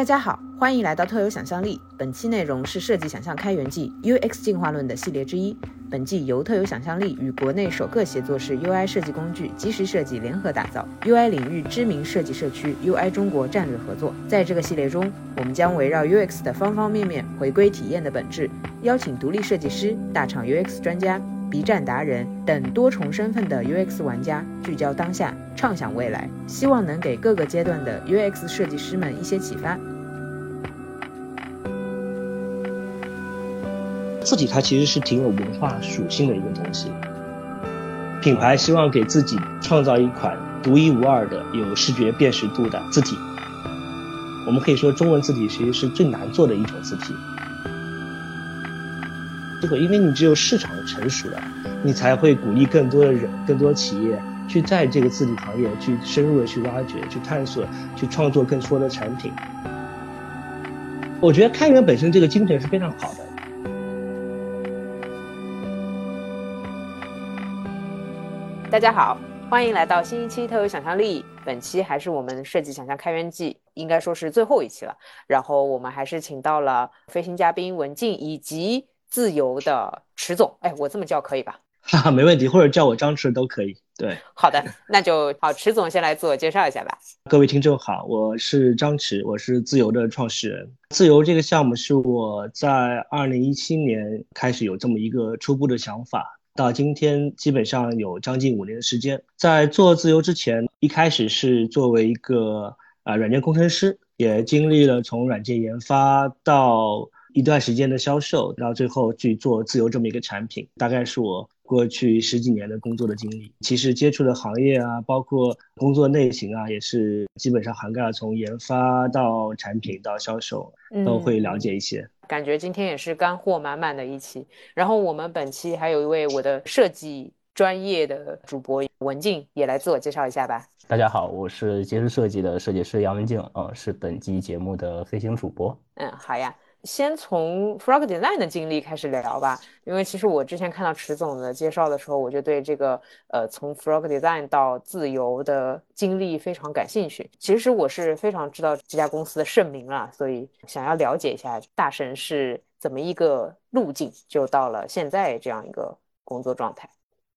大家好，欢迎来到特有想象力。本期内容是设计想象开源记 UX 进化论的系列之一。本季由特有想象力与国内首个协作式 UI 设计工具即时设计联合打造，UI 领域知名设计社区 UI 中国战略合作。在这个系列中，我们将围绕 UX 的方方面面，回归体验的本质，邀请独立设计师、大厂 UX 专家、B 站达人等多重身份的 UX 玩家，聚焦当下，畅想未来，希望能给各个阶段的 UX 设计师们一些启发。字体它其实是挺有文化属性的一个东西。品牌希望给自己创造一款独一无二的、有视觉辨识度的字体。我们可以说，中文字体其实是最难做的一种字体。这个，因为你只有市场成熟了，你才会鼓励更多的人、更多企业去在这个字体行业去深入的去挖掘、去探索、去创作更多的产品。我觉得开源本身这个精神是非常好的。大家好，欢迎来到新一期特有想象力。本期还是我们设计想象开源季，应该说是最后一期了。然后我们还是请到了飞行嘉宾文静以及自由的池总。哎，我这么叫可以吧？哈哈，没问题，或者叫我张池都可以。对，好的，那就好。池总先来自我介绍一下吧。各位听众好，我是张池，我是自由的创始人。自由这个项目是我在二零一七年开始有这么一个初步的想法。到今天基本上有将近五年的时间，在做自由之前，一开始是作为一个啊软件工程师，也经历了从软件研发到一段时间的销售，到最后去做自由这么一个产品，大概是我过去十几年的工作的经历。其实接触的行业啊，包括工作类型啊，也是基本上涵盖了从研发到产品到销售，都会了解一些。感觉今天也是干货满满的一期，然后我们本期还有一位我的设计专业的主播文静也来自我介绍一下吧。大家好，我是杰士设计的设计师杨文静，呃，是本期节目的飞行主播。嗯，好呀。先从 Frog Design 的经历开始聊吧，因为其实我之前看到池总的介绍的时候，我就对这个呃从 Frog Design 到自由的经历非常感兴趣。其实我是非常知道这家公司的盛名了，所以想要了解一下大神是怎么一个路径，就到了现在这样一个工作状态。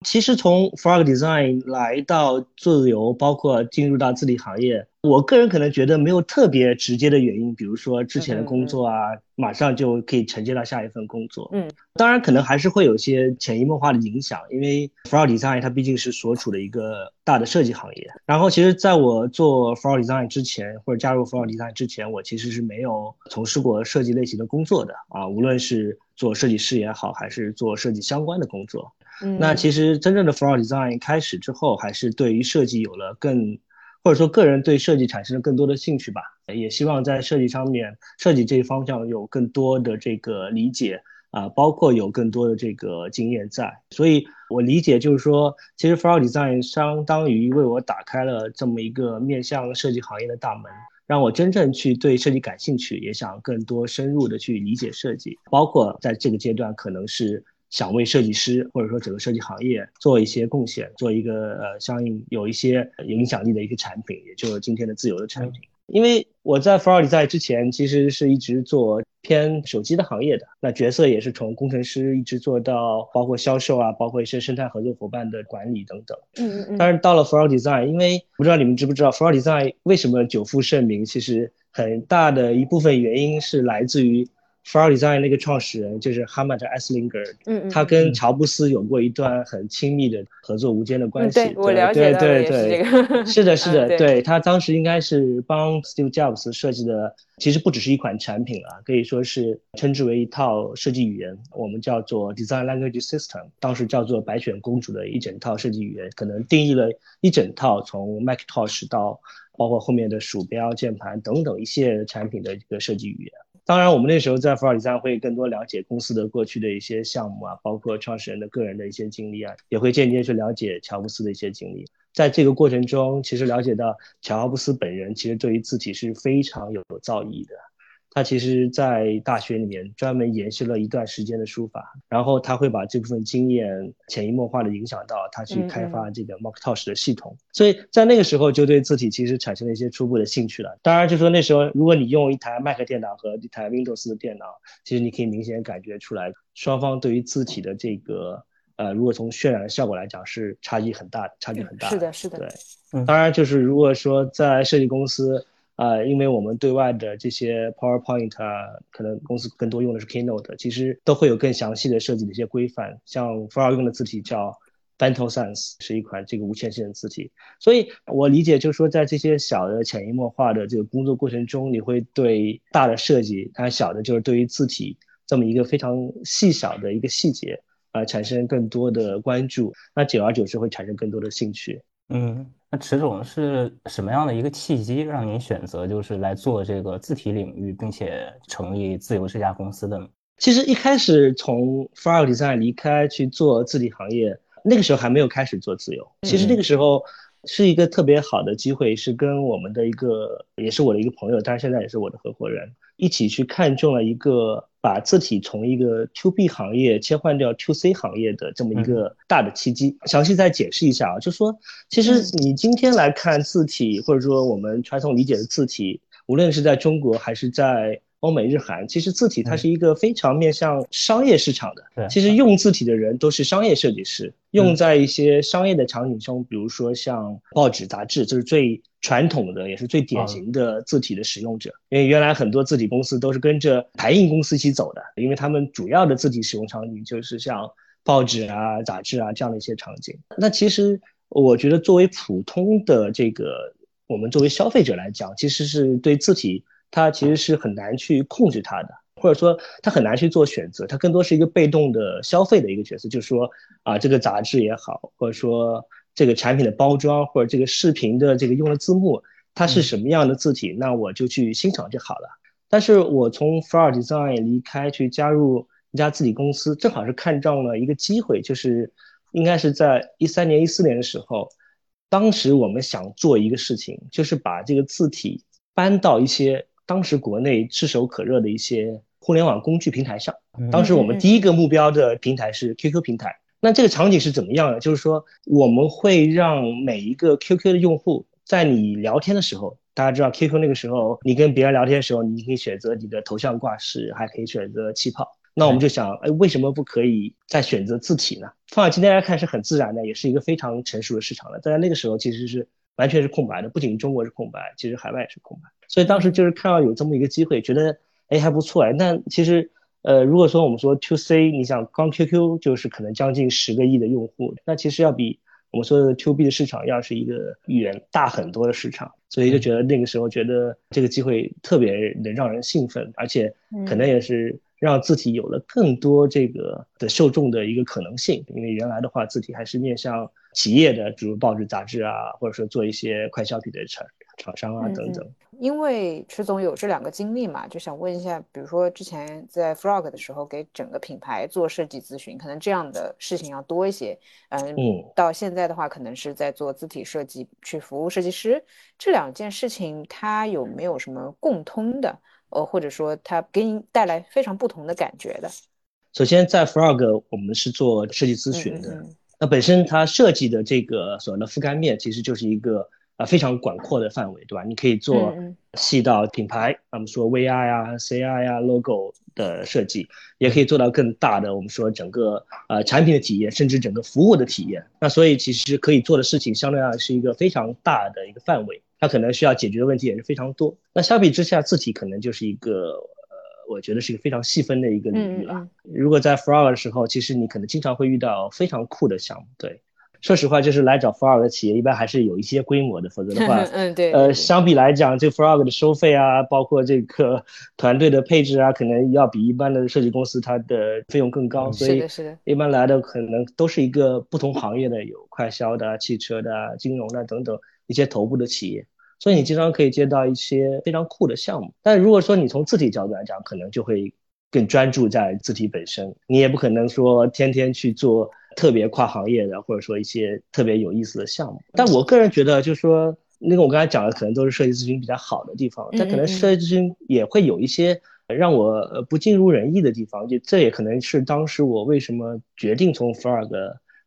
其实从 Frog Design 来到自由，包括进入到字体行业，我个人可能觉得没有特别直接的原因，比如说之前的工作啊，马上就可以承接到下一份工作。嗯，当然可能还是会有些潜移默化的影响，因为 Frog Design 它毕竟是所处的一个大的设计行业。然后，其实在我做 Frog Design 之前，或者加入 Frog Design 之前，我其实是没有从事过设计类型的工作的啊，无论是做设计师也好，还是做设计相关的工作。那其实真正的 Frog Design 开始之后，还是对于设计有了更，或者说个人对设计产生了更多的兴趣吧。也希望在设计上面，设计这一方向有更多的这个理解啊，包括有更多的这个经验在。所以我理解就是说，其实 Frog Design 相当于为我打开了这么一个面向设计行业的大门，让我真正去对设计感兴趣，也想更多深入的去理解设计，包括在这个阶段可能是。想为设计师或者说整个设计行业做一些贡献，做一个呃相应有一些影响力的一个产品，也就是今天的自由的产品。因为我在 f r o d 在之前其实是一直做偏手机的行业的，那角色也是从工程师一直做到包括销售啊，包括一些生态合作伙伴的管理等等。嗯嗯嗯。但是到了 f r o d Design，因为不知道你们知不知道 f r o d Design 为什么久负盛名，其实很大的一部分原因是来自于。Frog Design 那个创始人就是哈曼特·艾斯林格，嗯嗯，他跟乔布斯有过一段很亲密的合作无间的关系。对，我了解对对对，是的，是的，对他当时应该是帮 Steve Jobs 设计的，其实不只是一款产品啊，可以说是称之为一套设计语言，我们叫做 Design Language System，当时叫做白雪公主的一整套设计语言，可能定义了一整套从 Macintosh 到包括后面的鼠标、键盘等等一系列产品的一个设计语言。当然，我们那时候在福尔迪山会更多了解公司的过去的一些项目啊，包括创始人的个人的一些经历啊，也会间接去了解乔布斯的一些经历。在这个过程中，其实了解到乔布斯本人其实对于自己是非常有造诣的。他其实，在大学里面专门研习了一段时间的书法，然后他会把这部分经验潜移默化的影响到他去开发这个 Macintosh 的系统，所以在那个时候就对字体其实产生了一些初步的兴趣了。当然，就说那时候如果你用一台 Mac 电脑和一台 Windows 的电脑，其实你可以明显感觉出来，双方对于字体的这个呃，如果从渲染的效果来讲是差异很大，差距很大。是的，是的。对，当然就是如果说在设计公司。啊，因为我们对外的这些 PowerPoint 啊，可能公司更多用的是 Keynote，其实都会有更详细的设计的一些规范。像 f r o 用的字体叫 Bento Sans，是一款这个无权限的字体。所以我理解就是说，在这些小的潜移默化的这个工作过程中，你会对大的设计，当然小的就是对于字体这么一个非常细小的一个细节啊，产生更多的关注。那久而久之会产生更多的兴趣。嗯。那池总是什么样的一个契机让您选择就是来做这个字体领域，并且成立自由这家公司的呢？其实一开始从 Frog Design 离开去做字体行业，那个时候还没有开始做自由。其实那个时候是一个特别好的机会，是跟我们的一个也是我的一个朋友，但是现在也是我的合伙人一起去看中了一个。把字体从一个 To B 行业切换掉 To C 行业的这么一个大的契机，详细再解释一下啊，就说其实你今天来看字体，或者说我们传统理解的字体，无论是在中国还是在欧美日韩，其实字体它是一个非常面向商业市场的。其实用字体的人都是商业设计师，用在一些商业的场景中，比如说像报纸、杂志，就是最。传统的也是最典型的字体的使用者，因为原来很多字体公司都是跟着排印公司一起走的，因为他们主要的字体使用场景就是像报纸啊、杂志啊这样的一些场景。那其实我觉得，作为普通的这个我们作为消费者来讲，其实是对字体它其实是很难去控制它的，或者说它很难去做选择，它更多是一个被动的消费的一个角色，就是说啊，这个杂志也好，或者说。这个产品的包装或者这个视频的这个用的字幕，它是什么样的字体，那我就去欣赏就好了。但是我从 Frog Design 离开去加入一家字体公司，正好是看中了一个机会，就是应该是在一三年、一四年的时候，当时我们想做一个事情，就是把这个字体搬到一些当时国内炙手可热的一些互联网工具平台上。当时我们第一个目标的平台是 QQ 平台。那这个场景是怎么样的？就是说，我们会让每一个 QQ 的用户，在你聊天的时候，大家知道 QQ 那个时候，你跟别人聊天的时候，你可以选择你的头像挂饰，还可以选择气泡。那我们就想，哎，为什么不可以再选择字体呢？放在今天来看是很自然的，也是一个非常成熟的市场了。但在那个时候其实是完全是空白的，不仅中国是空白，其实海外也是空白。所以当时就是看到有这么一个机会，觉得哎还不错哎。那其实。呃，如果说我们说 To C，你想光 QQ 就是可能将近十个亿的用户，那其实要比我们说的 To B 的市场要是一个远大很多的市场，所以就觉得那个时候觉得这个机会特别能让人兴奋，而且可能也是让字体有了更多这个的受众的一个可能性，因为原来的话字体还是面向企业的，比如报纸、杂志啊，或者说做一些快消品的厂厂商啊等等。因为池总有这两个经历嘛，就想问一下，比如说之前在 Frog 的时候给整个品牌做设计咨询，可能这样的事情要多一些。嗯，到现在的话，可能是在做字体设计去服务设计师，这两件事情它有没有什么共通的？呃，或者说它给你带来非常不同的感觉的？首先，在 Frog 我们是做设计咨询的，那本身它设计的这个所谓的覆盖面其实就是一个。啊，非常广阔的范围，对吧？你可以做细到品牌，我们说 VI 啊、CI 啊、logo 的设计，也可以做到更大的，我们说整个呃产品的体验，甚至整个服务的体验。那所以其实可以做的事情，相对来是一个非常大的一个范围，它可能需要解决的问题也是非常多。那相比之下，字体可能就是一个呃，我觉得是一个非常细分的一个领域了。如果在 Frog 的时候，其实你可能经常会遇到非常酷的项目，对。说实话，就是来找 Frog 的企业，一般还是有一些规模的，否则的话，嗯，对，呃，相比来讲，这 Frog 的收费啊，包括这个 团队的配置啊，可能要比一般的设计公司它的费用更高，所以一般来的可能都是一个不同行业的，有快销的、汽车的、金融的等等一些头部的企业，所以你经常可以接到一些非常酷的项目。但如果说你从字体角度来讲，可能就会更专注在字体本身，你也不可能说天天去做。特别跨行业的，或者说一些特别有意思的项目，但我个人觉得，就是说，那个我刚才讲的，可能都是设计咨询比较好的地方，但可能设计咨询也会有一些让我不尽如人意的地方，就这也可能是当时我为什么决定从 Frog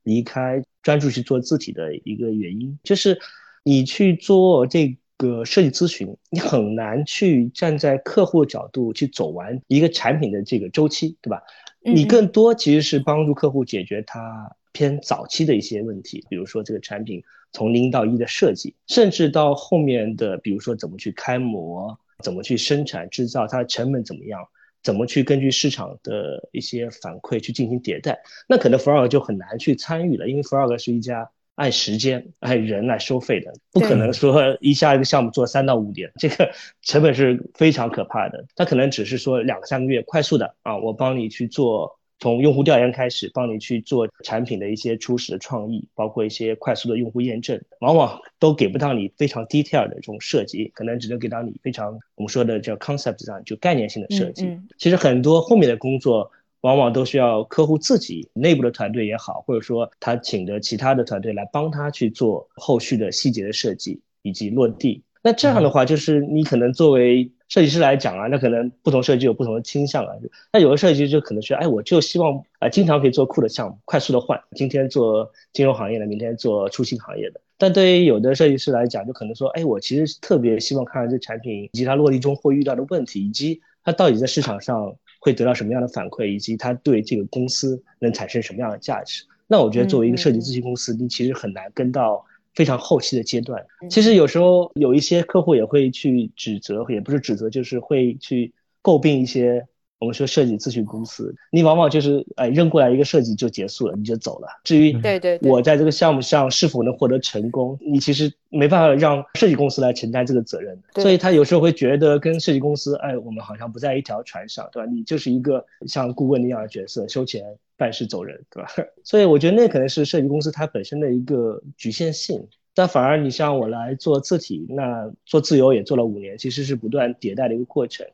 离开，专注去做字体的一个原因，就是你去做这个设计咨询，你很难去站在客户角度去走完一个产品的这个周期，对吧？你更多其实是帮助客户解决他偏早期的一些问题，比如说这个产品从零到一的设计，甚至到后面的，比如说怎么去开模。怎么去生产制造，它的成本怎么样？怎么去根据市场的一些反馈去进行迭代？那可能 Frog 就很难去参与了，因为 Frog 是一家按时间、按人来收费的，不可能说一下一个项目做三到五年，这个 成本是非常可怕的。他可能只是说两三个月快速的啊，我帮你去做。从用户调研开始，帮你去做产品的一些初始的创意，包括一些快速的用户验证，往往都给不到你非常 detail 的这种设计，可能只能给到你非常我们说的叫 concept 上就概念性的设计。其实很多后面的工作，往往都需要客户自己内部的团队也好，或者说他请的其他的团队来帮他去做后续的细节的设计以及落地。那这样的话，就是你可能作为设计师来讲啊，那可能不同设计有不同的倾向啊。那有的设计师就可能说，哎，我就希望啊，经常可以做酷的项目，快速的换，今天做金融行业的，明天做出行行业的。但对于有的设计师来讲，就可能说，哎，我其实特别希望看看这产品以及它落地中会遇到的问题，以及它到底在市场上会得到什么样的反馈，以及它对这个公司能产生什么样的价值。那我觉得作为一个设计咨询公司，你其实很难跟到。非常后期的阶段，其实有时候有一些客户也会去指责，也不是指责，就是会去诟病一些我们说设计咨询公司。你往往就是哎扔过来一个设计就结束了，你就走了。至于对对，我在这个项目上是否能获得成功，你其实没办法让设计公司来承担这个责任。所以他有时候会觉得跟设计公司，哎，我们好像不在一条船上，对吧？你就是一个像顾问那样的角色，收钱。办事走人，对吧？所以我觉得那可能是设计公司它本身的一个局限性。但反而你像我来做字体，那做自由也做了五年，其实是不断迭代的一个过程。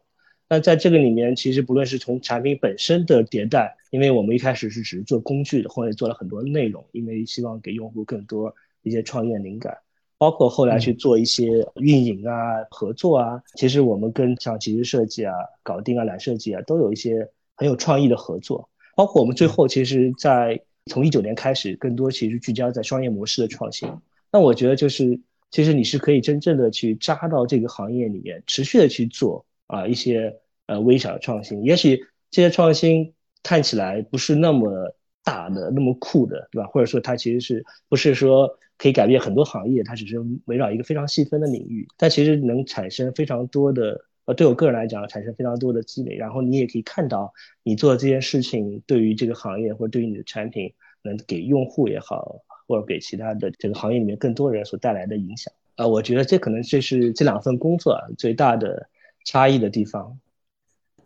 那在这个里面，其实不论是从产品本身的迭代，因为我们一开始是只是做工具的，后来做了很多内容，因为希望给用户更多一些创业灵感，包括后来去做一些运营啊、合作啊。其实我们跟像其实设计啊、搞定啊、懒设计啊，都有一些很有创意的合作。包括我们最后，其实，在从一九年开始，更多其实聚焦在商业模式的创新。那我觉得就是，其实你是可以真正的去扎到这个行业里面，持续的去做啊一些呃微小的创新。也许这些创新看起来不是那么大的、那么酷的，对吧？或者说它其实是不是说可以改变很多行业？它只是围绕一个非常细分的领域，但其实能产生非常多的。呃，对我个人来讲，产生非常多的积累，然后你也可以看到你做这件事情对于这个行业或者对于你的产品，能给用户也好，或者给其他的这个行业里面更多人所带来的影响。啊，我觉得这可能这是这两份工作最大的差异的地方。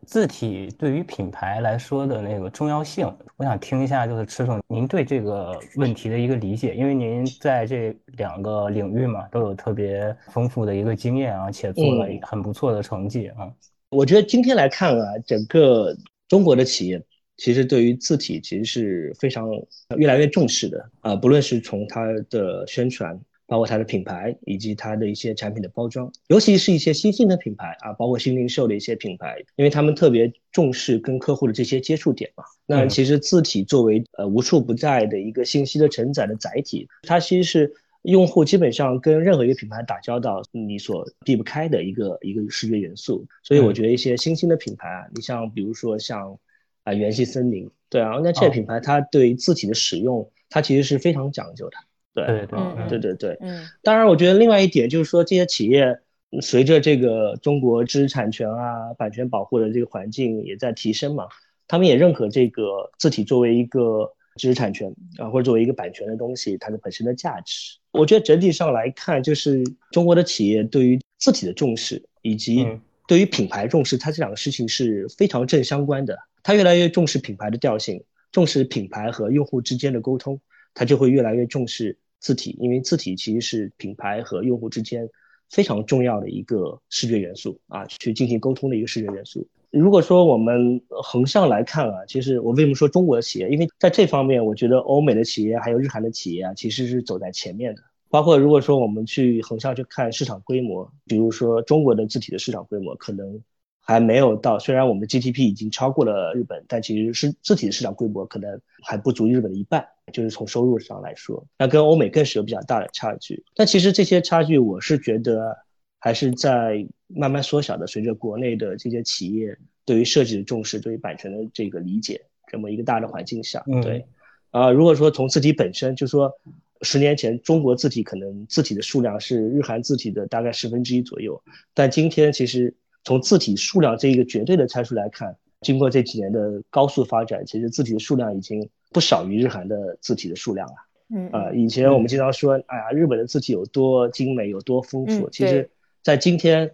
字体对于品牌来说的那个重要性，我想听一下，就是池总您对这个问题的一个理解，因为您在这两个领域嘛都有特别丰富的一个经验啊，且做了很不错的成绩啊。我觉得今天来看啊，整个中国的企业其实对于字体其实是非常越来越重视的啊，不论是从它的宣传。包括它的品牌以及它的一些产品的包装，尤其是一些新兴的品牌啊，包括新零售的一些品牌，因为他们特别重视跟客户的这些接触点嘛。那其实字体作为呃无处不在的一个信息的承载的载体，它其实是用户基本上跟任何一个品牌打交道你所避不开的一个一个视觉元素。所以我觉得一些新兴的品牌啊，你像比如说像啊元气森林，对啊，那这些品牌它对字体的使用，它其实是非常讲究的。对对对对对，嗯，当然，我觉得另外一点就是说，这些企业随着这个中国知识产权啊、版权保护的这个环境也在提升嘛，他们也认可这个字体作为一个知识产权啊，或者作为一个版权的东西，它的本身的价值。我觉得整体上来看，就是中国的企业对于字体的重视，以及对于品牌重视，它这两个事情是非常正相关的。它越来越重视品牌的调性，重视品牌和用户之间的沟通，它就会越来越重视。字体，因为字体其实是品牌和用户之间非常重要的一个视觉元素啊，去进行沟通的一个视觉元素。如果说我们横向来看啊，其实我为什么说中国的企业？因为在这方面，我觉得欧美的企业还有日韩的企业啊，其实是走在前面的。包括如果说我们去横向去看市场规模，比如说中国的字体的市场规模，可能还没有到。虽然我们的 GDP 已经超过了日本，但其实是字体的市场规模可能还不足日本的一半，就是从收入上来说，那跟欧美更是有比较大的差距。但其实这些差距，我是觉得还是在慢慢缩小的，随着国内的这些企业对于设计的重视，对于版权的这个理解，这么一个大的环境下，对。啊，如果说从字体本身，就说十年前中国字体可能字体的数量是日韩字体的大概十分之一左右，但今天其实从字体数量这一个绝对的参数来看，经过这几年的高速发展，其实字体的数量已经不少于日韩的字体的数量了。嗯啊，以前我们经常说，哎呀，日本的字体有多精美，有多丰富，其实，在今天，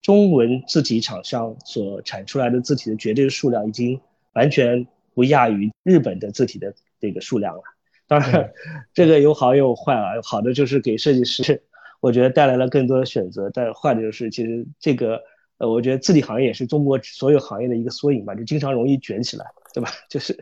中文字体厂商所产出来的字体的绝对数量，已经完全不亚于日本的字体的。这个数量了，当然，这个有好也有坏啊。好的就是给设计师，我觉得带来了更多的选择；但坏的就是，其实这个，呃，我觉得字体行业也是中国所有行业的一个缩影吧，就经常容易卷起来，对吧？就是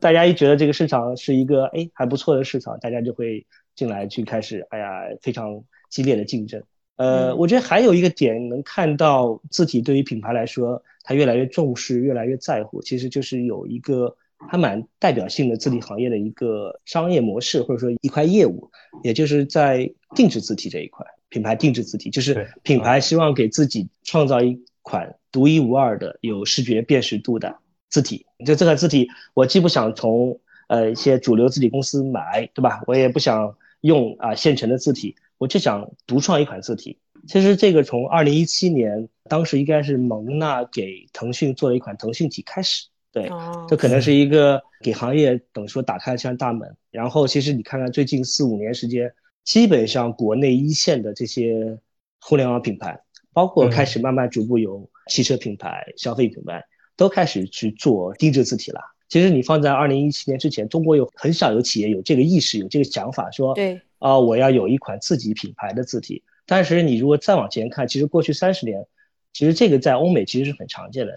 大家一觉得这个市场是一个哎还不错的市场，大家就会进来去开始，哎呀，非常激烈的竞争。呃，我觉得还有一个点能看到字体对于品牌来说，它越来越重视，越来越在乎，其实就是有一个。还蛮代表性的字体行业的一个商业模式，或者说一块业务，也就是在定制字体这一块，品牌定制字体，就是品牌希望给自己创造一款独一无二的、有视觉辨识度的字体。就这个字体，我既不想从呃一些主流字体公司买，对吧？我也不想用啊现成的字体，我就想独创一款字体。其实这个从二零一七年，当时应该是蒙娜给腾讯做了一款腾讯体开始。对，这可能是一个给行业等于说打开了扇大门。然后，其实你看看最近四五年时间，基本上国内一线的这些互联网品牌，包括开始慢慢逐步有汽车品牌、消费品牌，都开始去做定制字体了。其实你放在二零一七年之前，中国有很少有企业有这个意识、有这个想法，说对啊，我要有一款自己品牌的字体。但是你如果再往前看，其实过去三十年，其实这个在欧美其实是很常见的。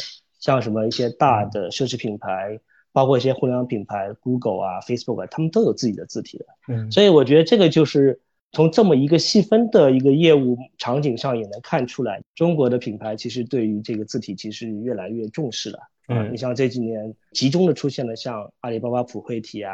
像什么一些大的奢侈品牌，包括一些互联网品牌，Google 啊、Facebook 啊，他们都有自己的字体的。嗯，所以我觉得这个就是从这么一个细分的一个业务场景上也能看出来，中国的品牌其实对于这个字体其实越来越重视了。嗯，你像这几年集中的出现了像阿里巴巴普惠体啊、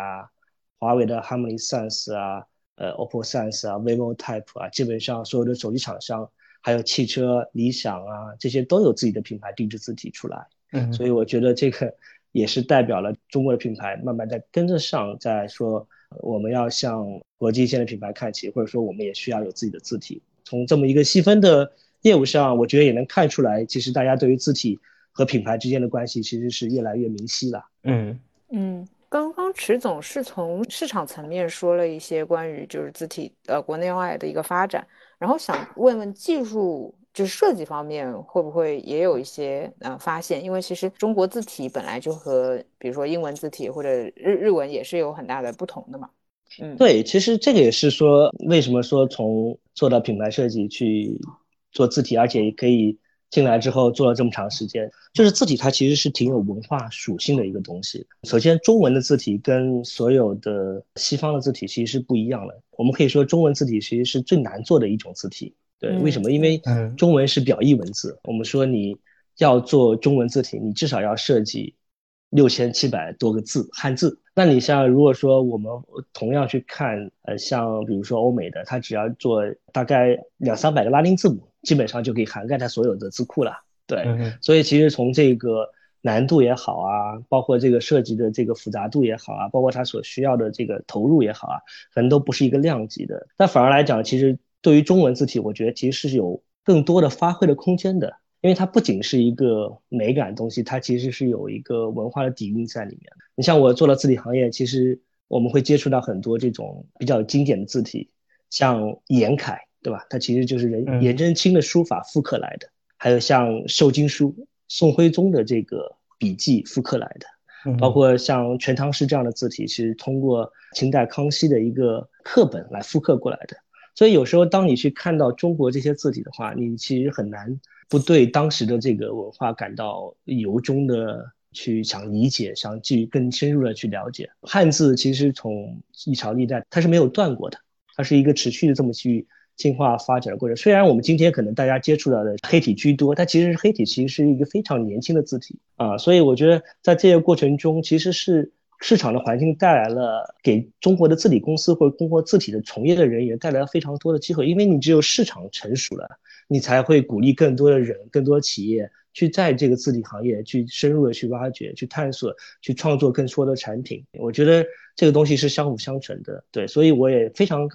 华为的 Harmony Sans 啊、呃 OPPO Sans 啊、vivo Type 啊，基本上所有的手机厂商，还有汽车理想啊，这些都有自己的品牌定制字体出来。嗯，所以我觉得这个也是代表了中国的品牌慢慢在跟着上，在说我们要向国际一线的品牌看齐，或者说我们也需要有自己的字体。从这么一个细分的业务上，我觉得也能看出来，其实大家对于字体和品牌之间的关系其实是越来越明晰了。嗯嗯，刚刚池总是从市场层面说了一些关于就是字体呃国内外的一个发展，然后想问问技术。就是设计方面会不会也有一些呃发现？因为其实中国字体本来就和比如说英文字体或者日日文也是有很大的不同的嘛。嗯，对，其实这个也是说为什么说从做到品牌设计去做字体，而且也可以进来之后做了这么长时间，就是字体它其实是挺有文化属性的一个东西。首先，中文的字体跟所有的西方的字体其实是不一样的。我们可以说中文字体其实是最难做的一种字体。对，为什么？因为中文是表意文字。我们说你要做中文字体，你至少要设计六千七百多个字汉字。那你像如果说我们同样去看，呃，像比如说欧美的，它只要做大概两三百个拉丁字母，基本上就可以涵盖它所有的字库了。对，所以其实从这个难度也好啊，包括这个设计的这个复杂度也好啊，包括它所需要的这个投入也好啊，可能都不是一个量级的。但反而来讲，其实。对于中文字体，我觉得其实是有更多的发挥的空间的，因为它不仅是一个美感东西，它其实是有一个文化的底蕴在里面的。你像我做了字体行业，其实我们会接触到很多这种比较经典的字体，像颜楷，对吧？它其实就是人颜真卿的书法复刻来的，还有像瘦金书，宋徽宗的这个笔记复刻来的，包括像全唐诗这样的字体，其实通过清代康熙的一个课本来复刻过来的。所以有时候，当你去看到中国这些字体的话，你其实很难不对当时的这个文化感到由衷的去想理解，想去更深入的去了解。汉字其实从一朝历代它是没有断过的，它是一个持续的这么去进化发展的过程。虽然我们今天可能大家接触到的黑体居多，它其实黑体其实是一个非常年轻的字体啊，所以我觉得在这个过程中，其实是市场的环境带来了给中国的字体公司或者中国字体的从业的人员带来了非常多的机会，因为你只有市场成熟了，你才会鼓励更多的人、更多企业去在这个字体行业去深入的去挖掘、去探索、去创作更多的产品。我觉得这个东西是相辅相成的，对，所以我也非常。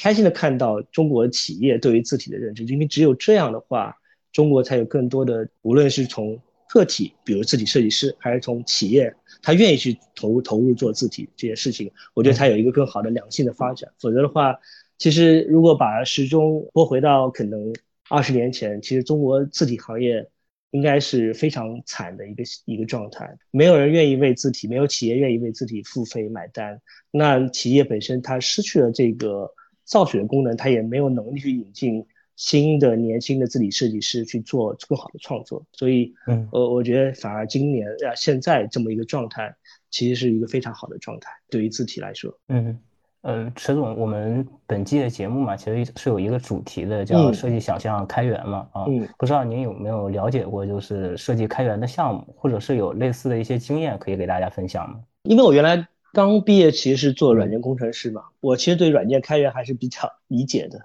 开心的看到中国企业对于字体的认知，因为只有这样的话，中国才有更多的，无论是从个体，比如字体设计师，还是从企业，他愿意去投投入做字体这件事情，我觉得他有一个更好的良性的发展。否则的话，其实如果把时钟拨回到可能二十年前，其实中国字体行业应该是非常惨的一个一个状态，没有人愿意为字体，没有企业愿意为字体付费买单，那企业本身它失去了这个。造血的功能，它也没有能力去引进新的年轻的字体设计师去做更好的创作，所以，嗯，呃，我觉得反而今年啊现在这么一个状态，其实是一个非常好的状态，对于字体来说。嗯，呃，池总，我们本季的节目嘛，其实是有一个主题的，叫设计想象开源嘛，啊，不知道您有没有了解过，就是设计开源的项目，或者是有类似的一些经验可以给大家分享吗？因为我原来。刚毕业其实是做软件工程师嘛，我其实对软件开源还是比较理解的，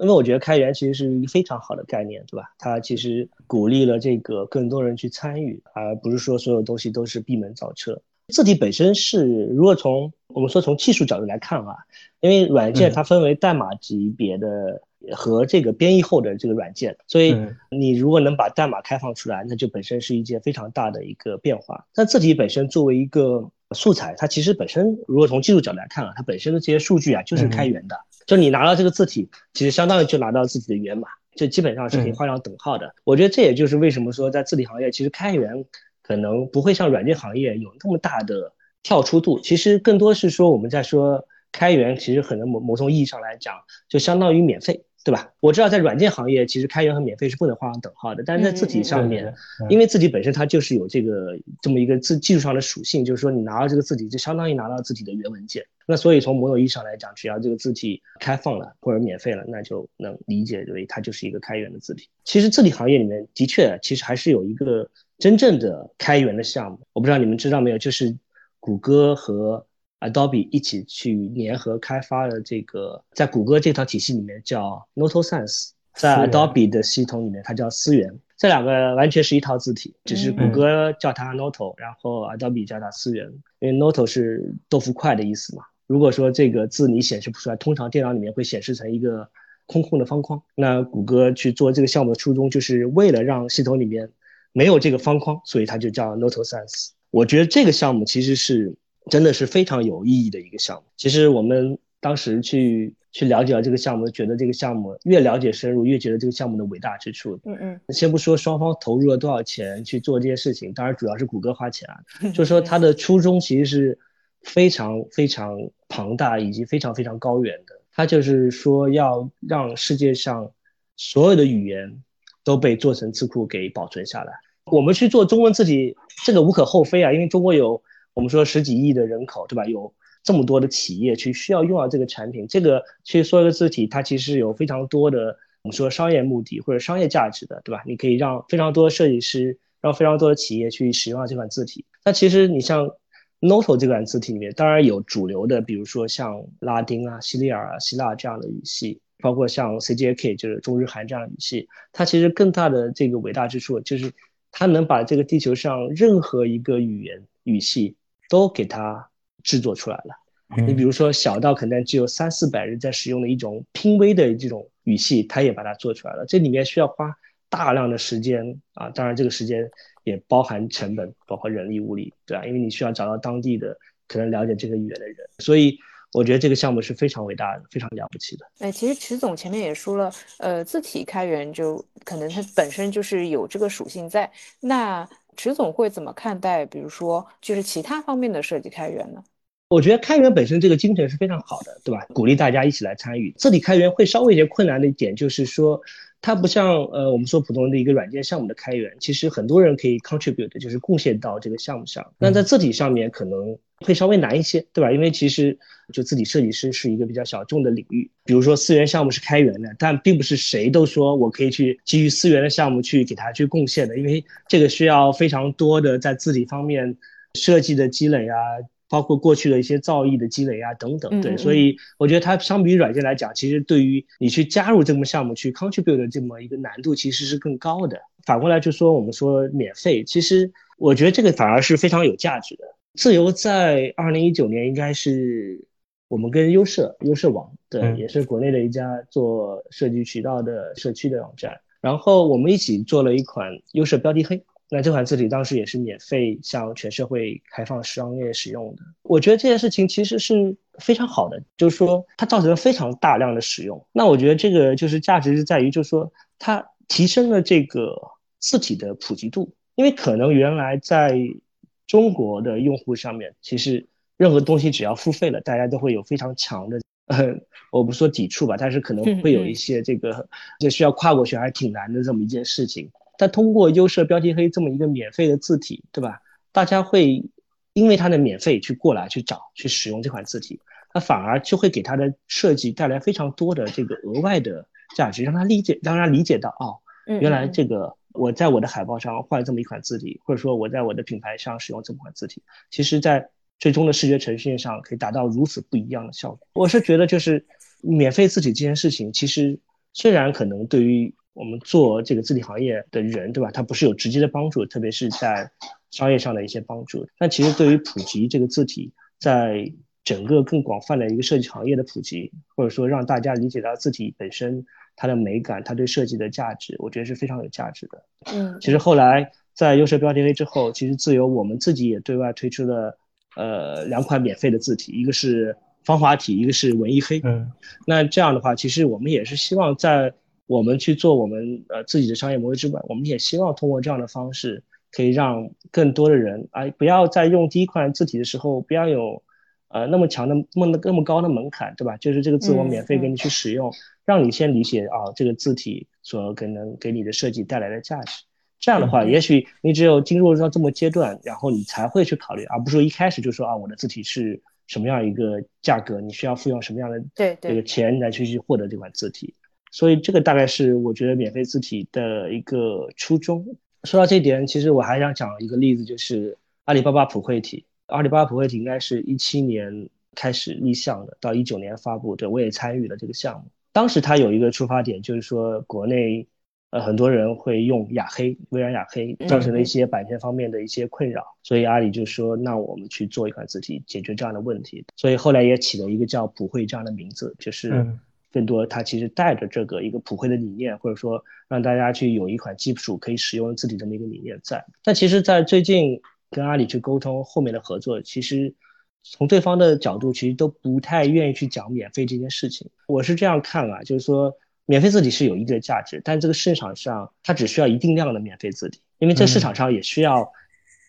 因为我觉得开源其实是一个非常好的概念，对吧？它其实鼓励了这个更多人去参与，而不是说所有东西都是闭门造车。字体本身是，如果从我们说从技术角度来看啊，因为软件它分为代码级别的和这个编译后的这个软件，所以你如果能把代码开放出来，那就本身是一件非常大的一个变化。但字体本身作为一个素材它其实本身，如果从技术角度来看啊，它本身的这些数据啊就是开源的，就你拿到这个字体，其实相当于就拿到自己的源码，就基本上是可以画上等号的。我觉得这也就是为什么说在字体行业，其实开源可能不会像软件行业有那么大的跳出度。其实更多是说我们在说开源，其实可能某某种意义上来讲，就相当于免费。对吧？我知道在软件行业，其实开源和免费是不能画上等号的。但是在字体上面，因为字体本身它就是有这个这么一个字技术上的属性，就是说你拿到这个字体，就相当于拿到字体的原文件。那所以从某种意义上来讲，只要这个字体开放了或者免费了，那就能理解为它就是一个开源的字体。其实字体行业里面的确，其实还是有一个真正的开源的项目。我不知道你们知道没有，就是谷歌和。Adobe 一起去联合开发的这个，在谷歌这套体系里面叫 Notosense，在 Adobe 的系统里面它叫思源。这两个完全是一套字体，只是谷歌叫它 Noto，然后 Adobe 叫它思源。因为 Noto 是豆腐块的意思嘛。如果说这个字你显示不出来，通常电脑里面会显示成一个空空的方框。那谷歌去做这个项目的初衷，就是为了让系统里面没有这个方框，所以它就叫 Noto Sense。我觉得这个项目其实是。真的是非常有意义的一个项目。其实我们当时去去了解了这个项目，觉得这个项目越了解深入，越觉得这个项目的伟大之处。嗯嗯。先不说双方投入了多少钱去做这些事情，当然主要是谷歌花钱啊。就是说它的初衷其实是非常非常庞大以及非常非常高远的。它就是说要让世界上所有的语言都被做成字库给保存下来。我们去做中文字体，这个无可厚非啊，因为中国有。我们说十几亿的人口，对吧？有这么多的企业去需要用到这个产品，这个去说一个字体，它其实有非常多的我们说商业目的或者商业价值的，对吧？你可以让非常多的设计师，让非常多的企业去使用到这款字体。那其实你像 Noto 这款字体里面，当然有主流的，比如说像拉丁啊、西里尔啊、希腊这样的语系，包括像 CJK 就是中日韩这样的语系。它其实更大的这个伟大之处，就是它能把这个地球上任何一个语言语系。都给它制作出来了。你比如说，小到可能只有三四百人在使用的一种拼微的这种语系，它也把它做出来了。这里面需要花大量的时间啊，当然这个时间也包含成本，包括人力物力，对吧？因为你需要找到当地的可能了解这个语言的人，所以我觉得这个项目是非常伟大的，非常了不起的。哎，其实池总前面也说了，呃，字体开源就可能它本身就是有这个属性在，那。池总会怎么看待，比如说就是其他方面的设计开源呢？我觉得开源本身这个精神是非常好的，对吧？鼓励大家一起来参与。这里开源会稍微有点困难的一点就是说，它不像呃我们说普通的一个软件项目的开源，其实很多人可以 contribute，就是贡献到这个项目上。那在字体上面可能会稍微难一些，对吧？因为其实就字体设计师是一个比较小众的领域。比如说思源项目是开源的，但并不是谁都说我可以去基于思源的项目去给他去贡献的，因为这个需要非常多的在字体方面设计的积累啊。包括过去的一些造诣的积累啊，等等，对，所以我觉得它相比于软件来讲，其实对于你去加入这么项目去 contribute 的这么一个难度其实是更高的。反过来就说我们说免费，其实我觉得这个反而是非常有价值的。自由在二零一九年应该是我们跟优设优设网，对，也是国内的一家做设计渠道的社区的网站，然后我们一起做了一款优设标题黑。那这款字体当时也是免费向全社会开放商业使用的。我觉得这件事情其实是非常好的，就是说它造成了非常大量的使用。那我觉得这个就是价值是在于，就是说它提升了这个字体的普及度。因为可能原来在中国的用户上面，其实任何东西只要付费了，大家都会有非常强的，呃，我不说抵触吧，但是可能会有一些这个就需要跨过去还是挺难的这么一件事情。但通过优设标题黑这么一个免费的字体，对吧？大家会因为它的免费去过来去找去使用这款字体，那反而就会给它的设计带来非常多的这个额外的价值，让他理解，让他理解到哦，原来这个我在我的海报上换这么一款字体，或者说我在我的品牌上使用这么款字体，其实在最终的视觉呈现上可以达到如此不一样的效果。我是觉得就是免费字体这件事情，其实虽然可能对于我们做这个字体行业的人，对吧？它不是有直接的帮助，特别是在商业上的一些帮助。但其实对于普及这个字体，在整个更广泛的一个设计行业的普及，或者说让大家理解到字体本身它的美感，它对设计的价值，我觉得是非常有价值的。嗯，其实后来在优设标题 A 之后，其实自由我们自己也对外推出了呃两款免费的字体，一个是芳华体，一个是文艺黑。嗯，那这样的话，其实我们也是希望在我们去做我们呃自己的商业模式之外，我们也希望通过这样的方式，可以让更多的人啊，不要在用第一款字体的时候，不要有呃那么强的、那么那么高的门槛，对吧？就是这个字我免费给你去使用，让你先理解啊这个字体所可能给你的设计带来的价值。这样的话，也许你只有进入到这么阶段，然后你才会去考虑，而不是说一开始就说啊我的字体是什么样一个价格，你需要付用什么样的对这个钱来去去获得这款字体。所以这个大概是我觉得免费字体的一个初衷。说到这点，其实我还想讲一个例子，就是阿里巴巴普惠体。阿里巴巴普惠体应该是一七年开始立项的，到一九年发布。对我也参与了这个项目。当时它有一个出发点，就是说国内呃很多人会用雅黑，微软雅黑，造成了一些版权方面的一些困扰。所以阿里就说，那我们去做一款字体，解决这样的问题。所以后来也起了一个叫普惠这样的名字，就是。更多，它其实带着这个一个普惠的理念，或者说让大家去有一款基础可以使用自己这么一个理念在。但其实，在最近跟阿里去沟通后面的合作，其实从对方的角度，其实都不太愿意去讲免费这件事情。我是这样看啊，就是说免费字体是有一定的价值，但这个市场上它只需要一定量的免费字体，因为这市场上也需要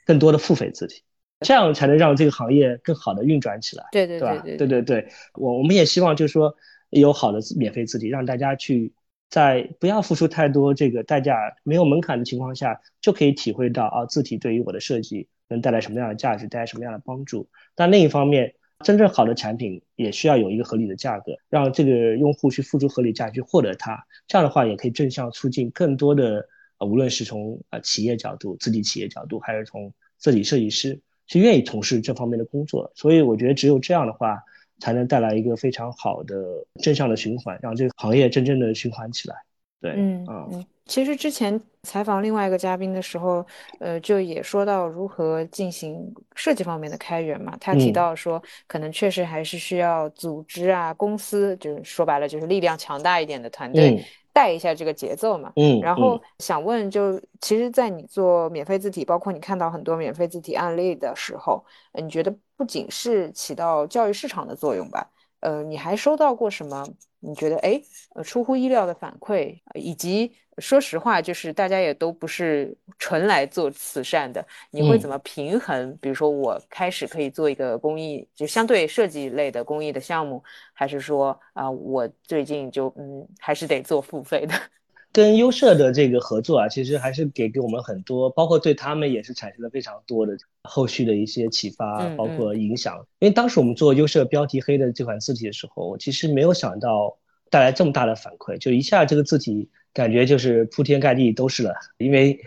更多的付费字体，这样才能让这个行业更好的运转起来。对对对对对对对，我我们也希望就是说。有好的免费字体，让大家去在不要付出太多这个代价、没有门槛的情况下，就可以体会到啊，字体对于我的设计能带来什么样的价值，带来什么样的帮助。但另一方面，真正好的产品也需要有一个合理的价格，让这个用户去付出合理价去获得它。这样的话，也可以正向促进更多的，无论是从啊企业角度、字体企业角度，还是从字体设计师，去愿意从事这方面的工作。所以，我觉得只有这样的话。才能带来一个非常好的正向的循环，让这个行业真正的循环起来。对，嗯嗯，其实之前采访另外一个嘉宾的时候，呃，就也说到如何进行设计方面的开源嘛。他提到说，可能确实还是需要组织啊，公司，就是说白了，就是力量强大一点的团队。带一下这个节奏嘛，嗯，然后想问，就其实，在你做免费字体，包括你看到很多免费字体案例的时候，你觉得不仅是起到教育市场的作用吧？呃，你还收到过什么？你觉得哎，呃，出乎意料的反馈，以及说实话，就是大家也都不是纯来做慈善的，你会怎么平衡？比如说，我开始可以做一个公益，就相对设计类的公益的项目，还是说啊，我最近就嗯，还是得做付费的？跟优设的这个合作啊，其实还是给给我们很多，包括对他们也是产生了非常多的后续的一些启发，包括影响。因为当时我们做优设标题黑的这款字体的时候，其实没有想到带来这么大的反馈，就一下这个字体感觉就是铺天盖地都是了。因为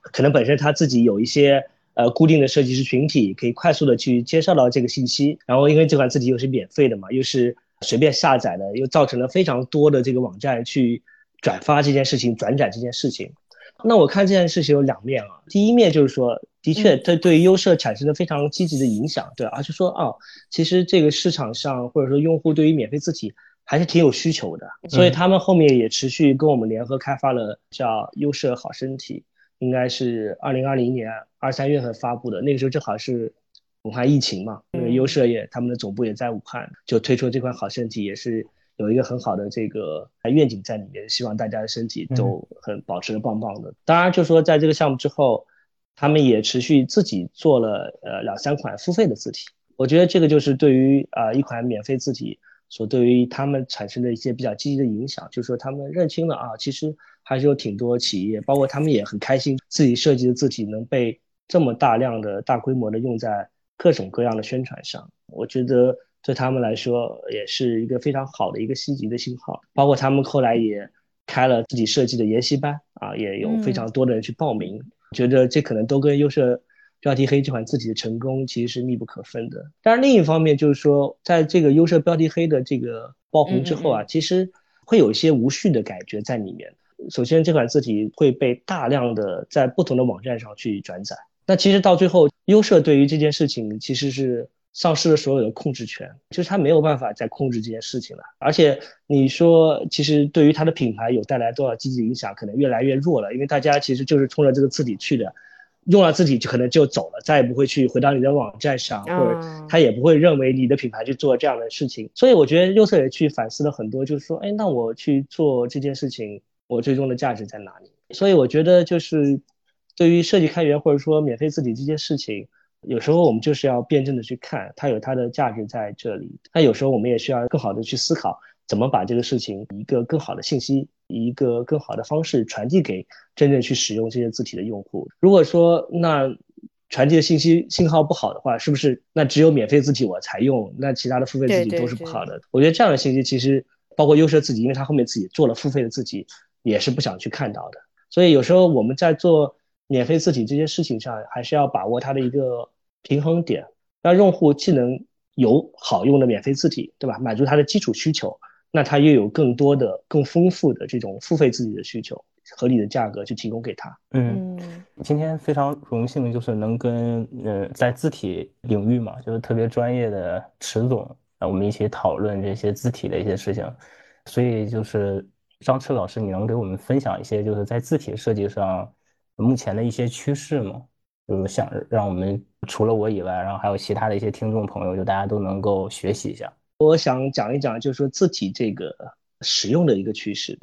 可能本身他自己有一些呃固定的设计师群体，可以快速的去接受到这个信息。然后因为这款字体又是免费的嘛，又是随便下载的，又造成了非常多的这个网站去。转发这件事情，转载这件事情，那我看这件事情有两面啊。第一面就是说，的确，它对优设产生了非常积极的影响，对，而是说啊，其实这个市场上或者说用户对于免费字体还是挺有需求的，所以他们后面也持续跟我们联合开发了叫优设好身体，应该是二零二零年二三月份发布的，那个时候正好是武汉疫情嘛，那个优设也他们的总部也在武汉，就推出这款好身体也是。有一个很好的这个愿景在里面，希望大家的身体都很保持的棒棒的。当然，就说在这个项目之后，他们也持续自己做了呃两三款付费的字体。我觉得这个就是对于啊一款免费字体所对于他们产生的一些比较积极的影响，就是说他们认清了啊，其实还是有挺多企业，包括他们也很开心自己设计的字体能被这么大量的大规模的用在各种各样的宣传上。我觉得。对他们来说也是一个非常好的一个积极的信号，包括他们后来也开了自己设计的研习班啊，也有非常多的人去报名，觉得这可能都跟优设标题黑这款字体的成功其实是密不可分的。但是，另一方面就是说，在这个优设标题黑的这个爆红之后啊，其实会有一些无序的感觉在里面。首先，这款字体会被大量的在不同的网站上去转载，那其实到最后，优设对于这件事情其实是。丧失了所有的控制权，就是他没有办法再控制这件事情了。而且你说，其实对于他的品牌有带来多少积极影响，可能越来越弱了。因为大家其实就是冲着这个字体去的，用了字体就可能就走了，再也不会去回到你的网站上，或者他也不会认为你的品牌去做这样的事情。所以我觉得右侧也去反思了很多，就是说，哎，那我去做这件事情，我最终的价值在哪里？所以我觉得就是对于设计开源或者说免费字体这件事情。有时候我们就是要辩证的去看，它有它的价值在这里。那有时候我们也需要更好的去思考，怎么把这个事情一个更好的信息，一个更好的方式传递给真正去使用这些字体的用户。如果说那传递的信息信号不好的话，是不是那只有免费字体我才用，那其他的付费字体都是不好的？我觉得这样的信息其实包括优设自己，因为他后面自己做了付费的字体，也是不想去看到的。所以有时候我们在做免费字体这件事情上，还是要把握它的一个。平衡点，让用户既能有好用的免费字体，对吧？满足他的基础需求，那他又有更多的、更丰富的这种付费字体的需求，合理的价格去提供给他。嗯，今天非常荣幸，就是能跟呃在字体领域嘛，就是特别专业的池总啊，我们一起讨论这些字体的一些事情。所以就是张弛老师，你能给我们分享一些就是在字体设计上目前的一些趋势吗？就是想让我们除了我以外，然后还有其他的一些听众朋友，就大家都能够学习一下。我想讲一讲，就是说字体这个使用的一个趋势。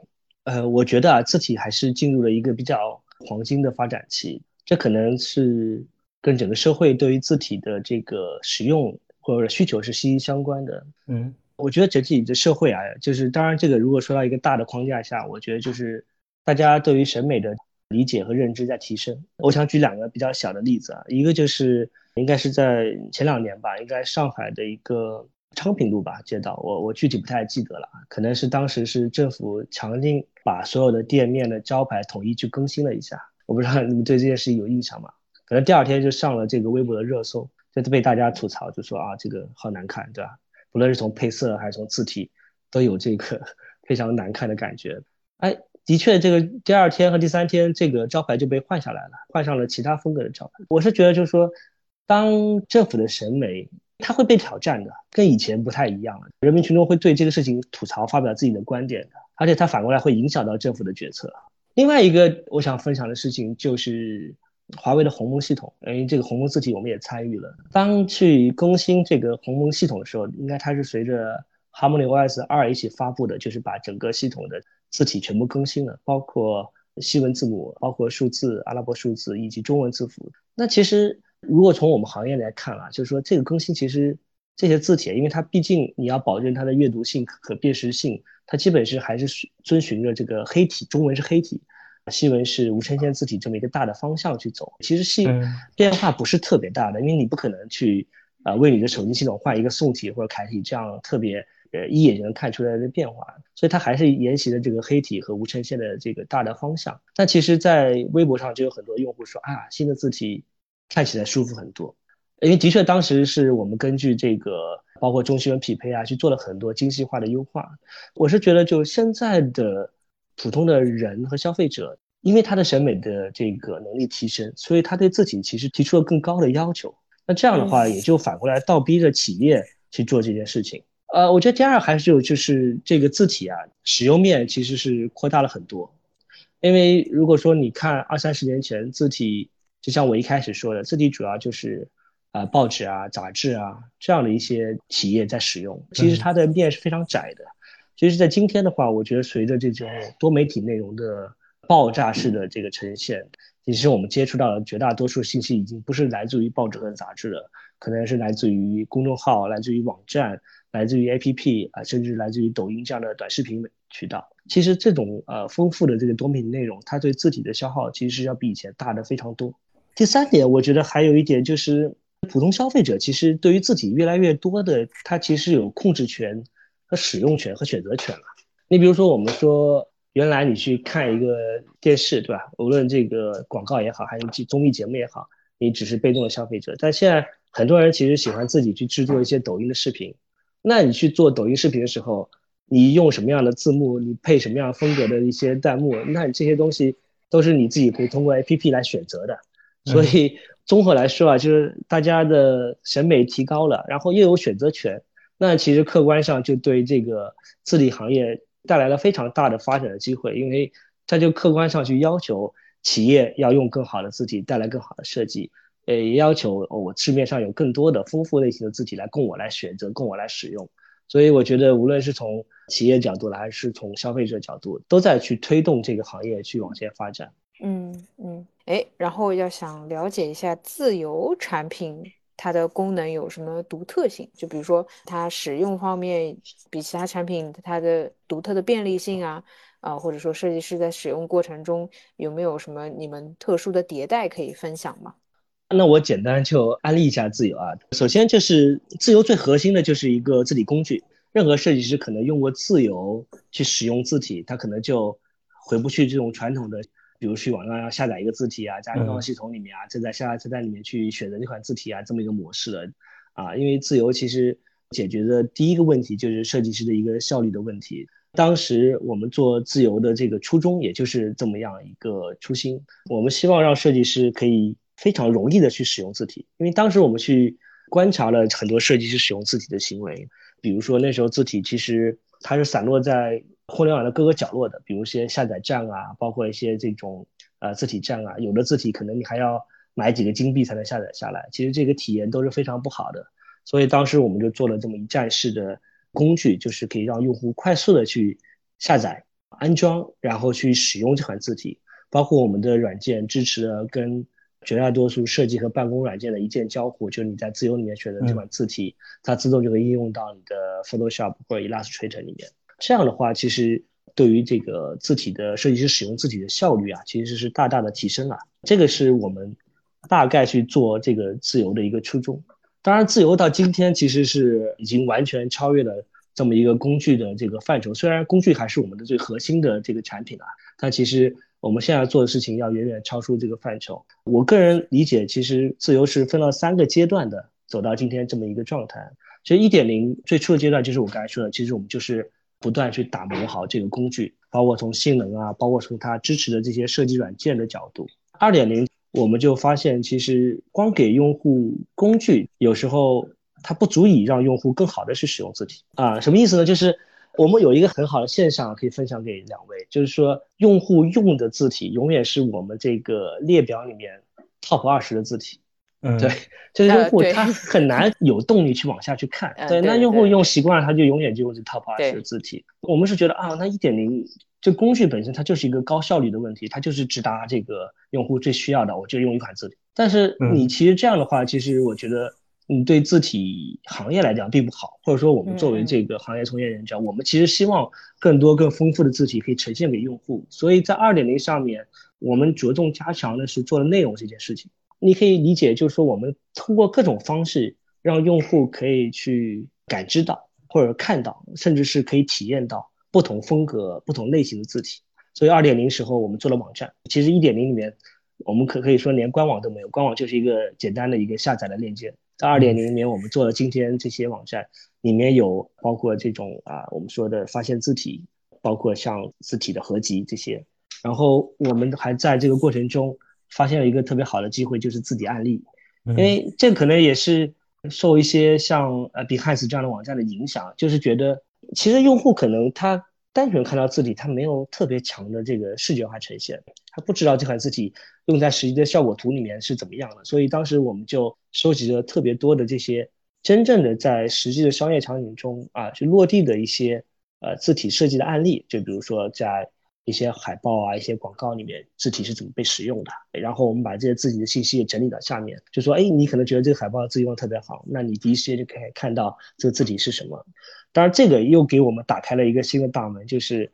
呃，我觉得啊，字体还是进入了一个比较黄金的发展期。这可能是跟整个社会对于字体的这个使用或者需求是息息相关的。嗯，我觉得整体的社会啊，就是当然这个如果说到一个大的框架下，我觉得就是大家对于审美的。理解和认知在提升。我想举两个比较小的例子啊，一个就是应该是在前两年吧，应该上海的一个昌平路吧街道，我我具体不太记得了，可能是当时是政府强令把所有的店面的招牌统一去更新了一下，我不知道你们对这件事有印象吗？可能第二天就上了这个微博的热搜，就被大家吐槽，就说啊这个好难看，对吧？不论是从配色还是从字体，都有这个 非常难看的感觉，哎。的确，这个第二天和第三天，这个招牌就被换下来了，换上了其他风格的招牌。我是觉得，就是说，当政府的审美它会被挑战的，跟以前不太一样了。人民群众会对这个事情吐槽、发表自己的观点的，而且它反过来会影响到政府的决策。另外一个我想分享的事情就是华为的鸿蒙系统，因为这个鸿蒙字体我们也参与了。当去更新这个鸿蒙系统的时候，应该它是随着 Harmony OS 二一起发布的，就是把整个系统的。字体全部更新了，包括西文字母、包括数字、阿拉伯数字以及中文字符。那其实如果从我们行业来看啊，就是说这个更新其实这些字体，因为它毕竟你要保证它的阅读性、可辨识性，它基本是还是遵循着这个黑体，中文是黑体，西文是无衬线字体这么一个大的方向去走。其实系变化不是特别大的，因为你不可能去啊为你的手机系统换一个宋体或者楷体这样特别。呃，一眼就能看出来的变化，所以它还是沿袭了这个黑体和无衬线的这个大的方向。但其实，在微博上就有很多用户说啊，新的字体看起来舒服很多。因为的确，当时是我们根据这个包括中西文匹配啊，去做了很多精细化的优化。我是觉得，就现在的普通的人和消费者，因为他的审美的这个能力提升，所以他对字体其实提出了更高的要求。那这样的话，也就反过来倒逼着企业去做这件事情。呃，我觉得第二还是有就是这个字体啊，使用面其实是扩大了很多。因为如果说你看二三十年前字体，就像我一开始说的，字体主要就是啊报纸啊、杂志啊这样的一些企业在使用，其实它的面是非常窄的。其实，在今天的话，我觉得随着这种多媒体内容的爆炸式的这个呈现，其实我们接触到的绝大多数信息已经不是来自于报纸和杂志了，可能是来自于公众号、来自于网站。来自于 APP 啊，甚至来自于抖音这样的短视频渠道。其实这种呃丰富的这个多媒体内容，它对字体的消耗其实是要比以前大的非常多。第三点，我觉得还有一点就是，普通消费者其实对于字体越来越多的，它其实有控制权和使用权和选择权了。你比如说，我们说原来你去看一个电视，对吧？无论这个广告也好，还是综艺节目也好，你只是被动的消费者。但现在很多人其实喜欢自己去制作一些抖音的视频。那你去做抖音视频的时候，你用什么样的字幕，你配什么样风格的一些弹幕，那你这些东西都是你自己可以通过 APP 来选择的。所以综合来说啊，就是大家的审美提高了，然后又有选择权，那其实客观上就对这个字体行业带来了非常大的发展的机会，因为它就客观上去要求企业要用更好的字体，带来更好的设计。呃，要求我市面上有更多的丰富类型的字体来供我来选择，供我来使用。所以我觉得，无论是从企业角度来，还是从消费者角度，都在去推动这个行业去往前发展。嗯嗯，哎，然后要想了解一下自由产品它的功能有什么独特性，就比如说它使用方面比其他产品它的独特的便利性啊，啊，或者说设计师在使用过程中有没有什么你们特殊的迭代可以分享吗？那我简单就安利一下自由啊。首先就是自由最核心的就是一个字体工具。任何设计师可能用过自由去使用字体，他可能就回不去这种传统的，比如去网上要下载一个字体啊，加入到系统里面啊，再在下载菜单里面去选择这款字体啊，这么一个模式了啊。因为自由其实解决的第一个问题就是设计师的一个效率的问题。当时我们做自由的这个初衷也就是这么样一个初心，我们希望让设计师可以。非常容易的去使用字体，因为当时我们去观察了很多设计师使用字体的行为，比如说那时候字体其实它是散落在互联网的各个角落的，比如一些下载站啊，包括一些这种呃字体站啊，有的字体可能你还要买几个金币才能下载下来，其实这个体验都是非常不好的，所以当时我们就做了这么一站式的工具，就是可以让用户快速的去下载、安装，然后去使用这款字体，包括我们的软件支持了跟绝大多数设计和办公软件的一键交互，就是你在自由里面选择这款字体，它自动就会应用到你的 Photoshop 或者 Illustrator 里面。这样的话，其实对于这个字体的设计师使用字体的效率啊，其实是大大的提升了。这个是我们大概去做这个自由的一个初衷。当然，自由到今天其实是已经完全超越了这么一个工具的这个范畴。虽然工具还是我们的最核心的这个产品啊，但其实。我们现在做的事情要远远超出这个范畴。我个人理解，其实自由是分了三个阶段的，走到今天这么一个状态。其实一点零最初的阶段就是我刚才说的，其实我们就是不断去打磨好这个工具，包括从性能啊，包括从它支持的这些设计软件的角度。二点零我们就发现，其实光给用户工具，有时候它不足以让用户更好的去使用字体啊。什么意思呢？就是。我们有一个很好的现象可以分享给两位，就是说用户用的字体永远是我们这个列表里面 top 二十的字体。嗯，对，就是用户他很难有动力去往下去看。对，那用户用习惯了，他就永远就用这 top 二十的字体。我们是觉得啊，那一点零这工具本身它就是一个高效率的问题，它就是直达这个用户最需要的，我就用一款字体。但是你其实这样的话，其实我觉得。你，对字体行业来讲并不好，或者说我们作为这个行业从业人讲，我们其实希望更多更丰富的字体可以呈现给用户。所以在二点零上面，我们着重加强的是做的内容这件事情。你可以理解，就是说我们通过各种方式让用户可以去感知到或者看到，甚至是可以体验到不同风格、不同类型的字体。所以二点零时候我们做了网站，其实一点零里面我们可可以说连官网都没有，官网就是一个简单的一个下载的链接。在二点零里面，我们做了今天这些网站，里面有包括这种啊，我们说的发现字体，包括像字体的合集这些。然后我们还在这个过程中发现了一个特别好的机会，就是字体案例。因为这可能也是受一些像呃 Behance 这样的网站的影响，就是觉得其实用户可能他单纯看到字体，他没有特别强的这个视觉化呈现，他不知道这款字体。用在实际的效果图里面是怎么样的？所以当时我们就收集了特别多的这些真正的在实际的商业场景中啊去落地的一些呃字体设计的案例，就比如说在一些海报啊、一些广告里面字体是怎么被使用的。然后我们把这些字体的信息也整理到下面，就说哎，你可能觉得这个海报字用的特别好，那你第一时间就可以看到这个字体是什么。当然，这个又给我们打开了一个新的大门，就是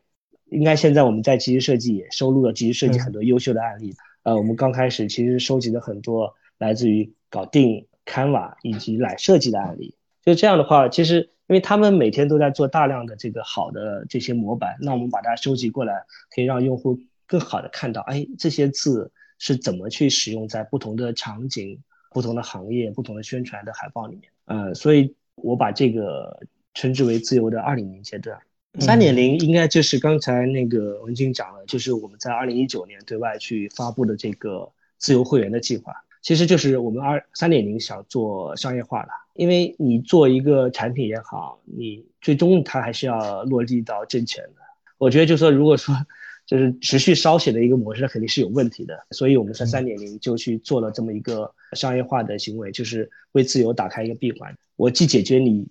应该现在我们在即时设计也收录了即时设计很多优秀的案例。呃，我们刚开始其实收集了很多来自于搞定 Canva 以及来设计的案例。就这样的话，其实因为他们每天都在做大量的这个好的这些模板，那我们把它收集过来，可以让用户更好的看到，哎，这些字是怎么去使用在不同的场景、不同的行业、不同的宣传的海报里面。呃，所以我把这个称之为自由的二点零阶段。三点零应该就是刚才那个文静讲了，就是我们在二零一九年对外去发布的这个自由会员的计划，其实就是我们二三点零想做商业化的。因为你做一个产品也好，你最终它还是要落地到挣钱的。我觉得就是说，如果说就是持续烧钱的一个模式，那肯定是有问题的。所以我们在三点零就去做了这么一个商业化的行为，就是为自由打开一个闭环。我既解决你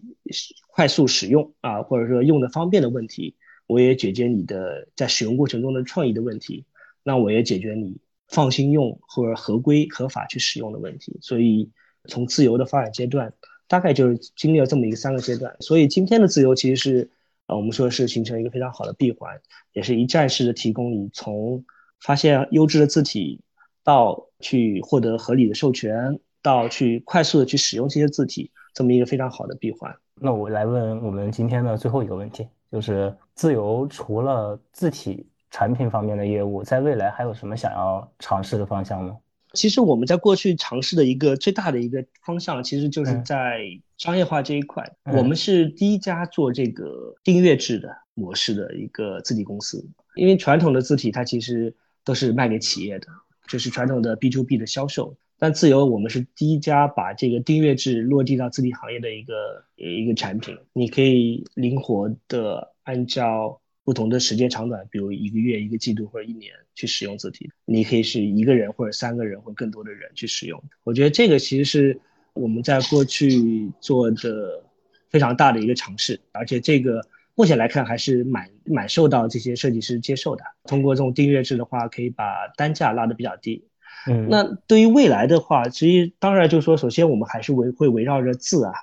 快速使用啊，或者说用的方便的问题，我也解决你的在使用过程中的创意的问题。那我也解决你放心用或者合规合法去使用的问题。所以从自由的发展阶段，大概就是经历了这么一个三个阶段。所以今天的自由其实是呃，我们说是形成一个非常好的闭环，也是一站式的提供你从发现优质的字体到去获得合理的授权，到去快速的去使用这些字体。这么一个非常好的闭环。那我来问我们今天的最后一个问题，就是自由除了字体产品方面的业务，在未来还有什么想要尝试的方向吗？其实我们在过去尝试的一个最大的一个方向，其实就是在商业化这一块。我们是第一家做这个订阅制的模式的一个字体公司，因为传统的字体它其实都是卖给企业的，就是传统的 B to B 的销售。但自由，我们是第一家把这个订阅制落地到字体行业的一个一个产品。你可以灵活的按照不同的时间长短，比如一个月、一个季度或者一年去使用字体。你可以是一个人或者三个人或更多的人去使用。我觉得这个其实是我们在过去做的非常大的一个尝试，而且这个目前来看还是蛮蛮受到这些设计师接受的。通过这种订阅制的话，可以把单价拉得比较低。嗯，那对于未来的话，其实当然就是说，首先我们还是围会围绕着字啊，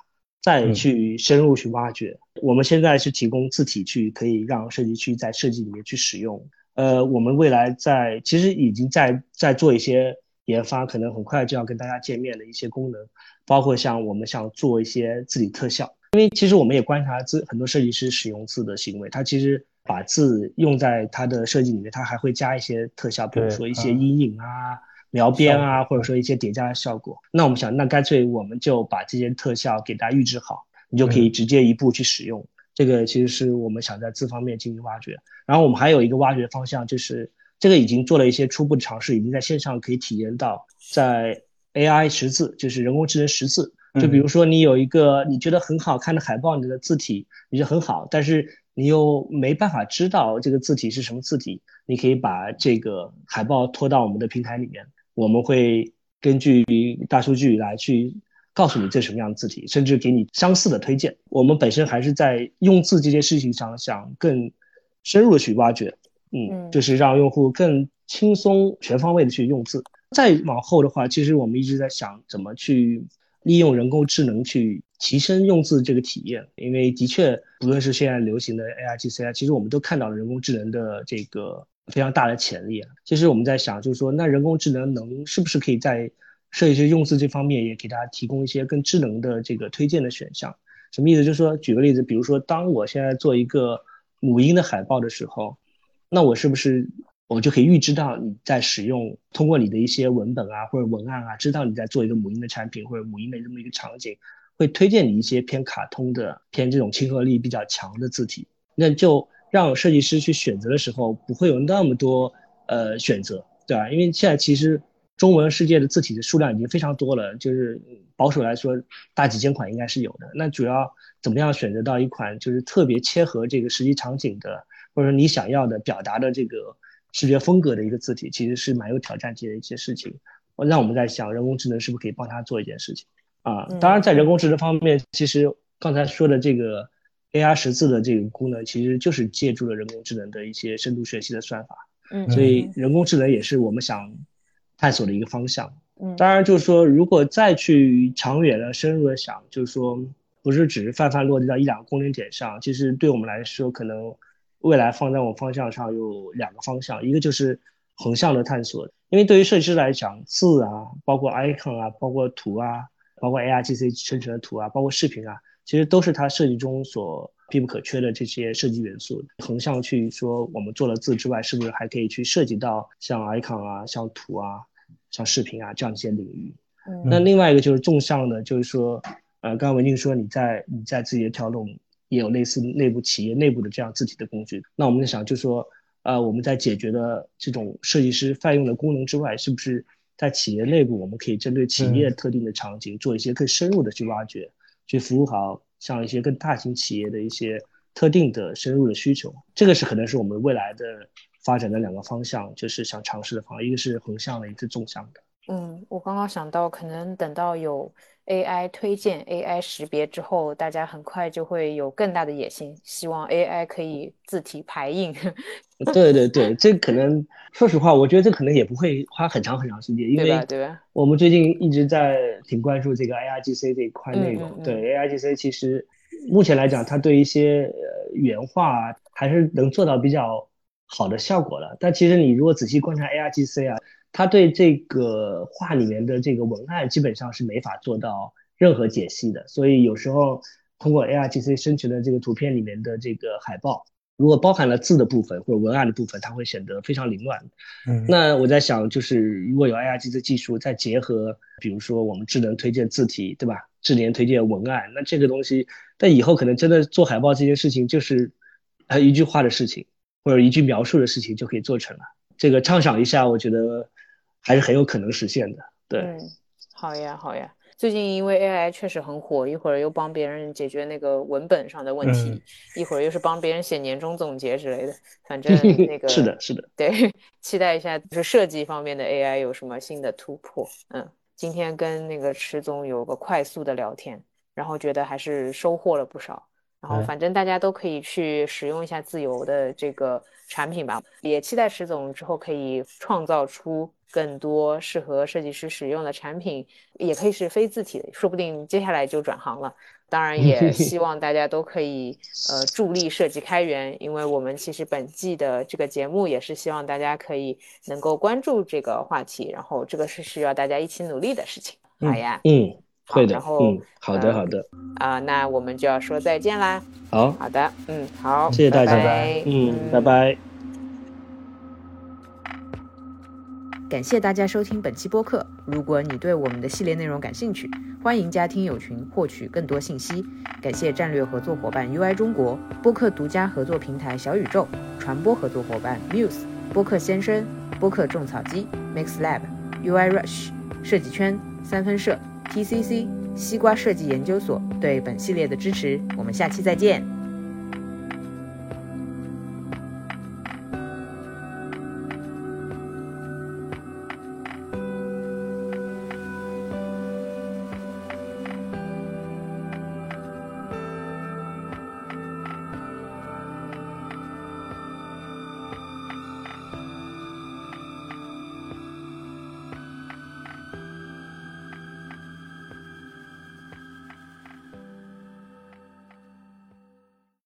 再去深入去挖掘。我们现在是提供字体去可以让设计区在设计里面去使用。呃，我们未来在其实已经在在做一些研发，可能很快就要跟大家见面的一些功能，包括像我们想做一些字体特效，因为其实我们也观察字很多设计师使用字的行为，他其实把字用在他的设计里面，他还会加一些特效，比如说一些阴影啊。描边啊，或者说一些叠加的效果，那我们想，那干脆我们就把这些特效给大家预制好，你就可以直接一步去使用。这个其实是我们想在字方面进行挖掘。然后我们还有一个挖掘方向，就是这个已经做了一些初步的尝试，已经在线上可以体验到，在 AI 识字，就是人工智能识字。就比如说你有一个你觉得很好看的海报，你的字体你觉得很好，但是你又没办法知道这个字体是什么字体，你可以把这个海报拖到我们的平台里面。我们会根据大数据来去告诉你这什么样的字体，甚至给你相似的推荐。我们本身还是在用字这件事情上想更深入的去挖掘，嗯，就是让用户更轻松、全方位的去用字。再往后的话，其实我们一直在想怎么去利用人工智能去提升用字这个体验，因为的确，不论是现在流行的 AIGC 啊，其实我们都看到了人工智能的这个非常大的潜力啊。其实我们在想，就是说，那人工智能能是不是可以在设计师用字这方面也给大家提供一些更智能的这个推荐的选项？什么意思？就是说，举个例子，比如说，当我现在做一个母婴的海报的时候，那我是不是？我就可以预知到你在使用，通过你的一些文本啊或者文案啊，知道你在做一个母婴的产品或者母婴的这么一个场景，会推荐你一些偏卡通的、偏这种亲和力比较强的字体，那就让设计师去选择的时候不会有那么多呃选择，对吧？因为现在其实中文世界的字体的数量已经非常多了，就是保守来说大几千款应该是有的。那主要怎么样选择到一款就是特别切合这个实际场景的，或者说你想要的表达的这个。视觉风格的一个字体，其实是蛮有挑战性的一些事情。让我们在想，人工智能是不是可以帮他做一件事情啊？当然，在人工智能方面，其实刚才说的这个 AR 识字的这个功能，其实就是借助了人工智能的一些深度学习的算法。嗯，所以人工智能也是我们想探索的一个方向。嗯，当然就是说，如果再去长远的、深入的想，就是说，不是只是泛泛落地到一两个功能点上，其实对我们来说，可能。未来放在我方向上有两个方向，一个就是横向的探索，因为对于设计师来讲，字啊，包括 icon 啊，包括图啊，包括 ARGC 生成的图啊，包括视频啊，其实都是它设计中所必不可缺的这些设计元素。横向去说，我们做了字之外，是不是还可以去涉及到像 icon 啊、像图啊、像视频啊这样一些领域？那另外一个就是纵向的，就是说，呃，刚刚文静说你在你在自己的条路。也有类似内部企业内部的这样字体的工具。那我们在想，就说，呃，我们在解决的这种设计师泛用的功能之外，是不是在企业内部，我们可以针对企业特定的场景，做一些更深入的去挖掘，去服务好像一些更大型企业的一些特定的深入的需求。这个是可能是我们未来的发展的两个方向，就是想尝试的方向，一个是横向的，一个是纵向的。嗯，我刚刚想到，可能等到有。AI 推荐、AI 识别之后，大家很快就会有更大的野心，希望 AI 可以字体排印。对对对，这可能说实话，我觉得这可能也不会花很长很长时间，因为对吧？我们最近一直在挺关注这个 AIGC 这一块内容。对 AIGC，其实目前来讲，它对一些呃原画还是能做到比较好的效果的。但其实你如果仔细观察 AIGC 啊。它对这个画里面的这个文案基本上是没法做到任何解析的，所以有时候通过 ARGC 生成的这个图片里面的这个海报，如果包含了字的部分或者文案的部分，它会显得非常凌乱。嗯，那我在想，就是如果有 ARGC 技术，再结合比如说我们智能推荐字体，对吧？智联推荐文案，那这个东西，在以后可能真的做海报这件事情，就是呃一句话的事情或者一句描述的事情就可以做成了。这个畅想一下，我觉得。还是很有可能实现的，对。嗯，好呀，好呀。最近因为 AI 确实很火，一会儿又帮别人解决那个文本上的问题，一会儿又是帮别人写年终总结之类的。反正 那个是的，是的。对，期待一下，就是设计方面的 AI 有什么新的突破。嗯，今天跟那个池总有个快速的聊天，然后觉得还是收获了不少。然后反正大家都可以去使用一下自由的这个产品吧，也期待石总之后可以创造出。更多适合设计师使用的产品，也可以是非字体的，说不定接下来就转行了。当然，也 希望大家都可以呃助力设计开源，因为我们其实本季的这个节目也是希望大家可以能够关注这个话题，然后这个是需要大家一起努力的事情。好呀，嗯，会的，然后好的，好的，啊，那我们就要说再见啦。好，好的，嗯，好，谢谢大家，嗯，拜拜。感谢大家收听本期播客。如果你对我们的系列内容感兴趣，欢迎加听友群获取更多信息。感谢战略合作伙伴 UI 中国播客独家合作平台小宇宙传播合作伙伴 Muse 播客先生播客种草机 MixLab UI Rush 设计圈三分社 TCC 西瓜设计研究所对本系列的支持。我们下期再见。